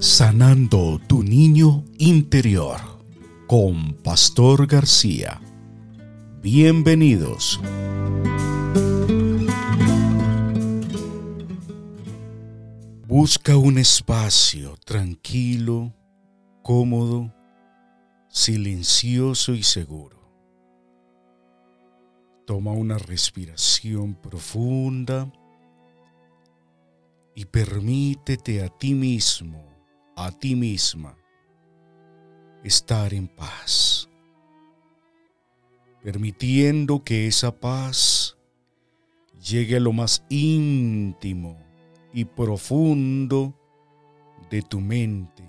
Sanando tu niño interior con Pastor García. Bienvenidos. Busca un espacio tranquilo, cómodo, silencioso y seguro. Toma una respiración profunda y permítete a ti mismo, a ti misma, estar en paz, permitiendo que esa paz llegue a lo más íntimo y profundo de tu mente,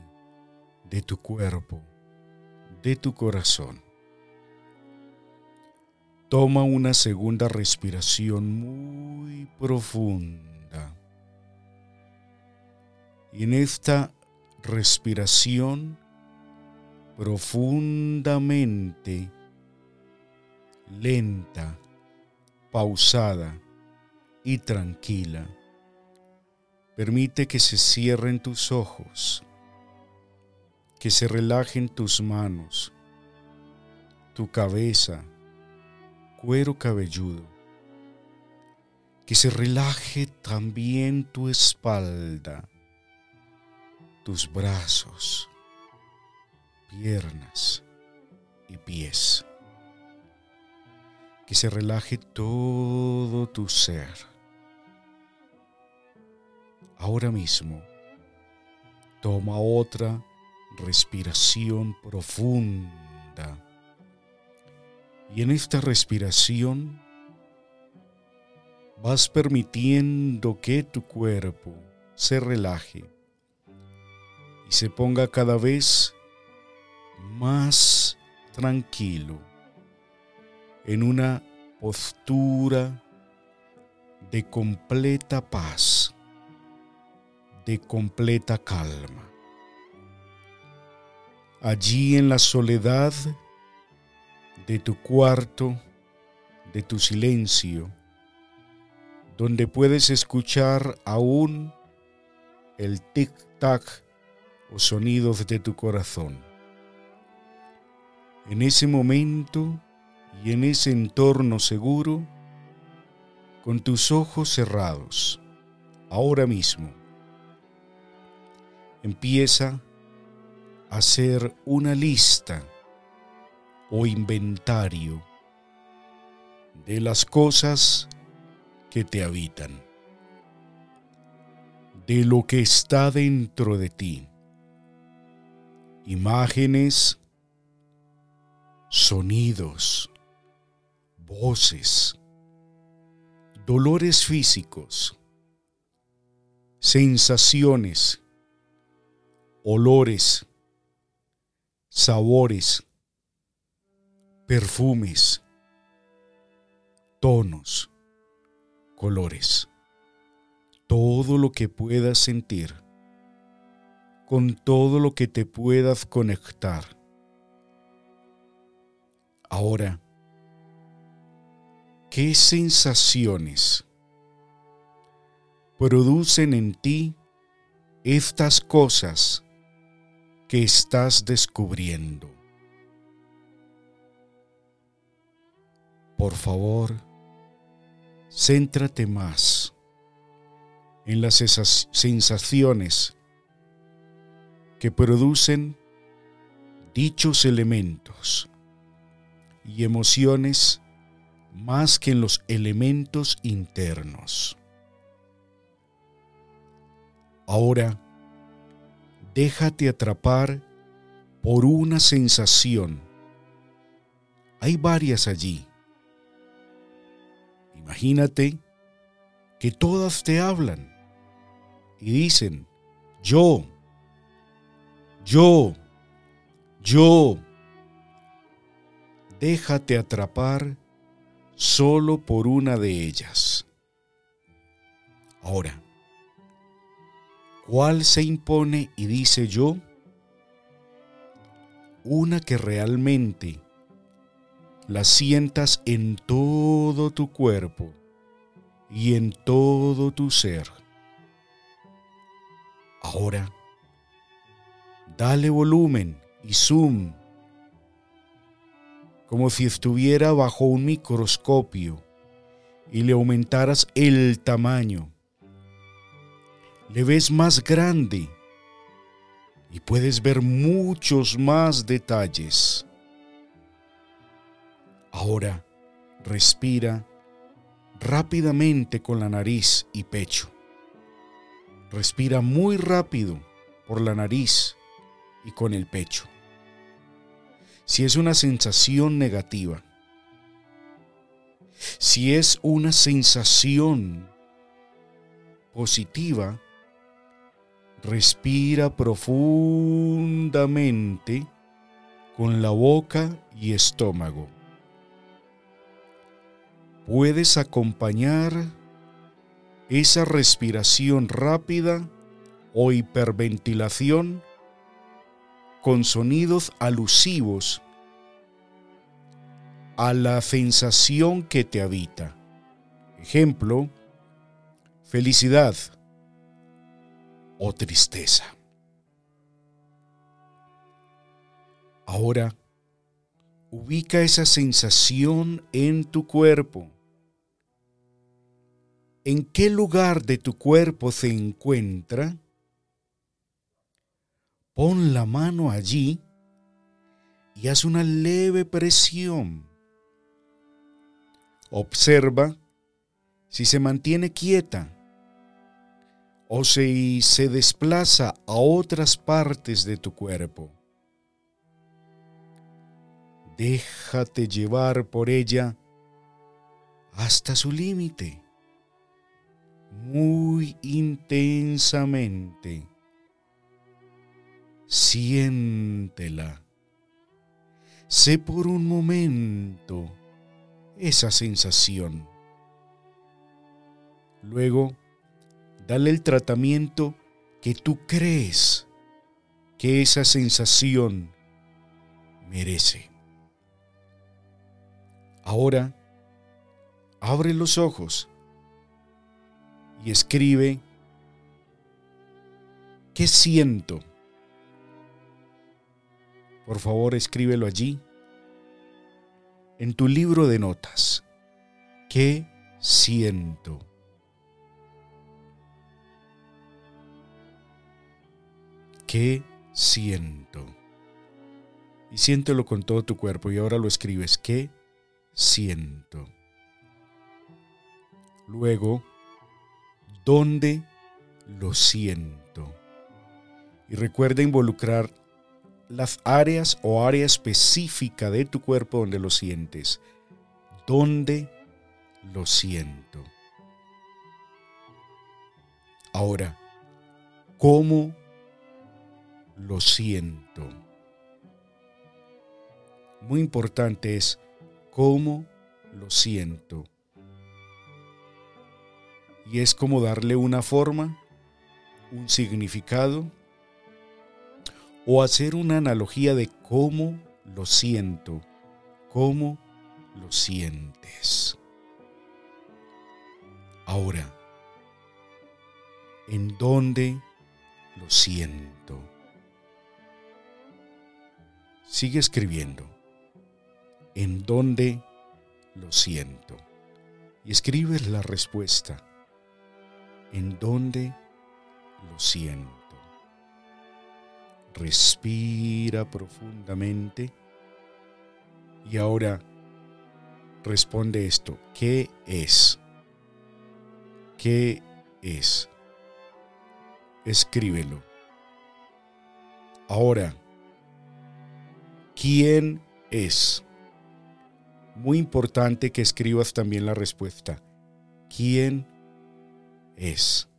de tu cuerpo, de tu corazón. Toma una segunda respiración muy profunda. Y en esta respiración profundamente lenta, pausada y tranquila, permite que se cierren tus ojos, que se relajen tus manos, tu cabeza, cuero cabelludo, que se relaje también tu espalda, tus brazos, piernas y pies. Que se relaje todo tu ser. Ahora mismo, toma otra respiración profunda y en esta respiración vas permitiendo que tu cuerpo se relaje se ponga cada vez más tranquilo en una postura de completa paz, de completa calma. Allí en la soledad de tu cuarto, de tu silencio, donde puedes escuchar aún el tic-tac o sonidos de tu corazón. En ese momento y en ese entorno seguro, con tus ojos cerrados, ahora mismo, empieza a hacer una lista o inventario de las cosas que te habitan, de lo que está dentro de ti, imágenes, sonidos, voces, dolores físicos, sensaciones, olores, sabores, perfumes, tonos, colores, todo lo que puedas sentir, con todo lo que te puedas conectar. Ahora, ¿qué sensaciones producen en ti estas cosas que estás descubriendo? Por favor, céntrate más en las sensaciones que producen dichos elementos y emociones más que en los elementos internos. Ahora, déjate atrapar por una sensación. Hay varias allí Imagínate que todas te hablan y dicen, yo, yo, yo. Déjate atrapar solo por una de ellas. Ahora, ¿cuál se impone y dice yo? Una que realmente la sientas en todo tu cuerpo y en todo tu ser. Ahora, Dale volumen y zoom, como si estuviera bajo un microscopio y le aumentaras el tamaño. Le ves más grande y puedes ver muchos más detalles. Ahora respira rápidamente con la nariz y pecho. Respira muy rápido por la nariz y con el pecho. Si es una sensación negativa, si es una sensación positiva, respira profundamente con la boca y estómago. Puedes acompañar esa respiración rápida o hiperventilación con sonidos alusivos a la sensación que te habita. Ejemplo, felicidad o tristeza. Ahora, ubica esa sensación en tu cuerpo. ¿En qué lugar de tu cuerpo se encuentra? Pon la mano allí y haz una leve presión. Observa si se mantiene quieta o si se desplaza a otras partes de tu cuerpo. Déjate llevar por ella hasta su límite, muy intensamente. Siéntela. Sé por un momento esa sensación. Luego, dale el tratamiento que tú crees que esa sensación merece. Ahora, abre los ojos y escribe, ¿qué siento? Por favor, escríbelo allí, en tu libro de notas. ¿Qué siento? ¿Qué siento? Y siéntelo con todo tu cuerpo y ahora lo escribes. ¿Qué siento? Luego, ¿dónde lo siento? Y recuerda involucrar las áreas o área específica de tu cuerpo donde lo sientes. ¿Dónde lo siento? Ahora, ¿cómo lo siento? Muy importante es cómo lo siento. Y es como darle una forma, un significado o hacer una analogía de cómo lo siento, cómo lo sientes. Ahora, ¿en dónde lo siento? Sigue escribiendo. ¿En dónde lo siento? Y escribes la respuesta. ¿En dónde lo siento? Respira profundamente. Y ahora responde esto. ¿Qué es? ¿Qué es? Escríbelo. Ahora, ¿quién es? Muy importante que escribas también la respuesta. ¿Quién es?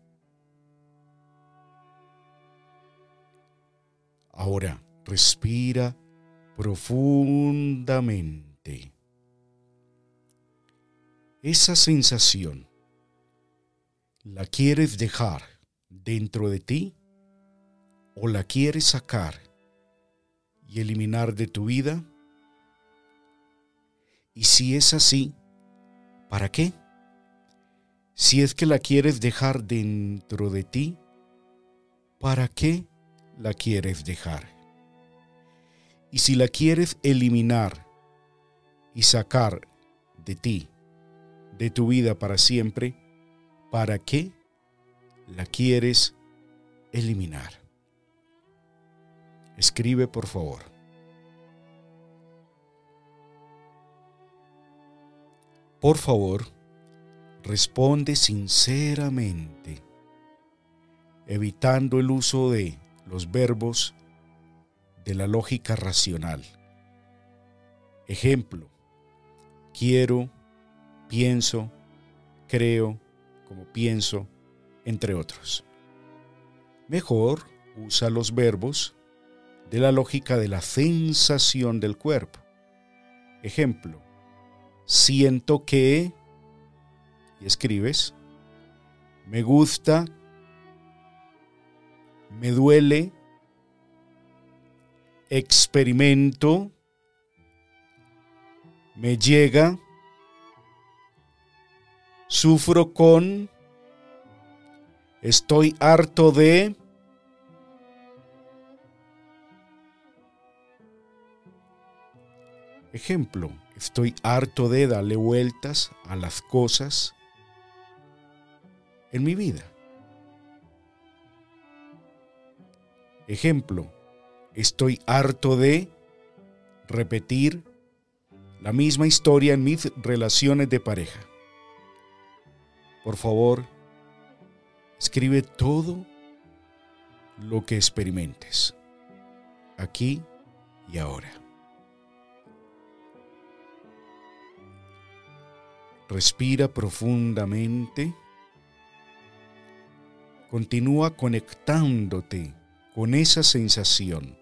Ahora respira profundamente. Esa sensación, ¿la quieres dejar dentro de ti o la quieres sacar y eliminar de tu vida? Y si es así, ¿para qué? Si es que la quieres dejar dentro de ti, ¿para qué la quieres dejar? Y si la quieres eliminar y sacar de ti, de tu vida para siempre, ¿para qué la quieres eliminar? Escribe por favor. Por favor, responde sinceramente, evitando el uso de los verbos de la lógica racional. Ejemplo, quiero, pienso, creo, como pienso, entre otros. Mejor usa los verbos de la lógica de la sensación del cuerpo. Ejemplo, siento que, y escribes, me gusta, me duele, experimento, me llega, sufro con, estoy harto de, ejemplo, estoy harto de darle vueltas a las cosas en mi vida. Ejemplo, estoy harto de repetir la misma historia en mis relaciones de pareja. Por favor, escribe todo lo que experimentes, aquí y ahora. Respira profundamente. Continúa conectándote con esa sensación.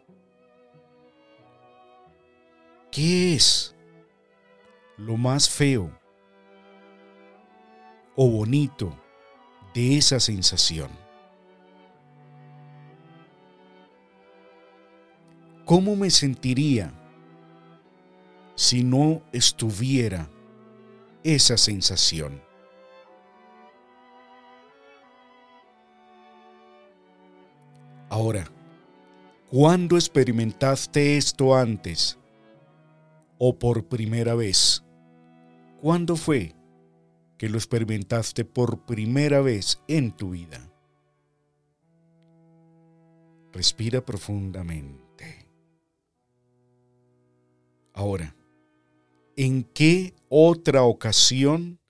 ¿Qué es lo más feo o bonito de esa sensación? ¿Cómo me sentiría si no estuviera esa sensación? Ahora, ¿cuándo experimentaste esto antes o por primera vez? ¿Cuándo fue que lo experimentaste por primera vez en tu vida? Respira profundamente. Ahora, ¿en qué otra ocasión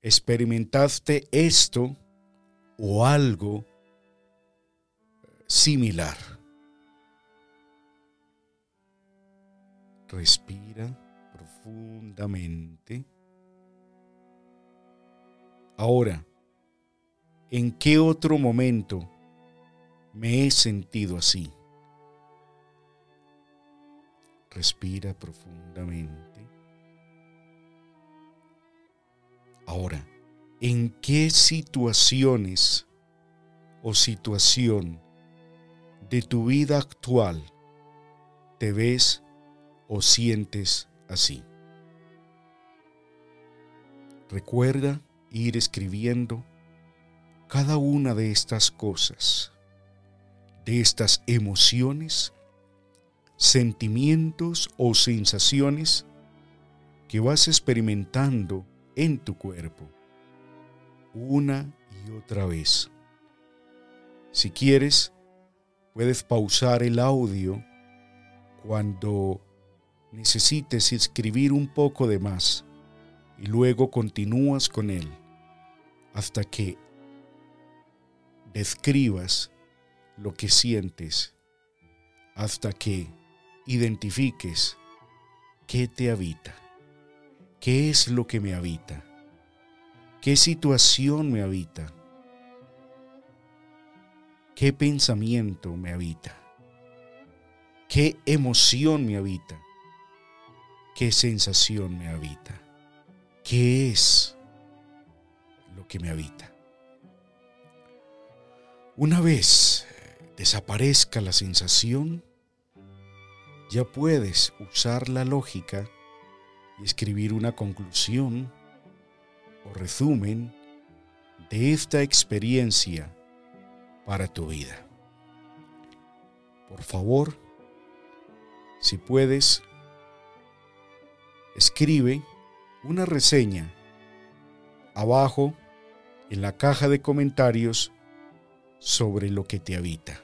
experimentaste esto o algo similar. Respira profundamente. Ahora, ¿en qué otro momento me he sentido así? Respira profundamente. Ahora, ¿en qué situaciones o situación de tu vida actual te ves o sientes así. Recuerda ir escribiendo cada una de estas cosas, de estas emociones, sentimientos o sensaciones que vas experimentando en tu cuerpo una y otra vez. Si quieres, Puedes pausar el audio cuando necesites escribir un poco de más y luego continúas con él hasta que describas lo que sientes, hasta que identifiques qué te habita, qué es lo que me habita, qué situación me habita ¿Qué pensamiento me habita? ¿Qué emoción me habita? ¿Qué sensación me habita? ¿Qué es lo que me habita? Una vez desaparezca la sensación, ya puedes usar la lógica y escribir una conclusión o resumen de esta experiencia para tu vida. por favor, si puedes, escribe una reseña abajo en la caja de comentarios sobre lo que te habita,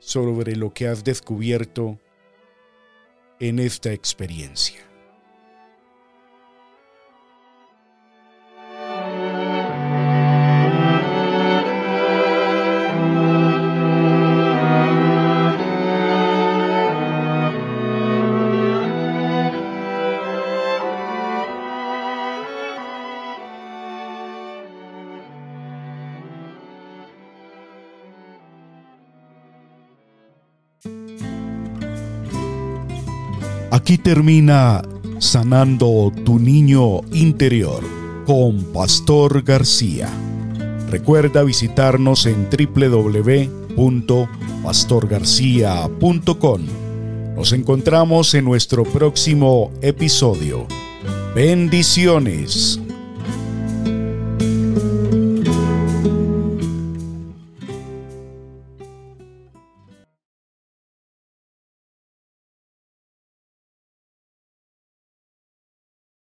sobre lo que has descubierto en esta experiencia. Aquí termina Sanando tu niño interior con Pastor García. Recuerda visitarnos en www.pastorgarcia.com. Nos encontramos en nuestro próximo episodio. Bendiciones.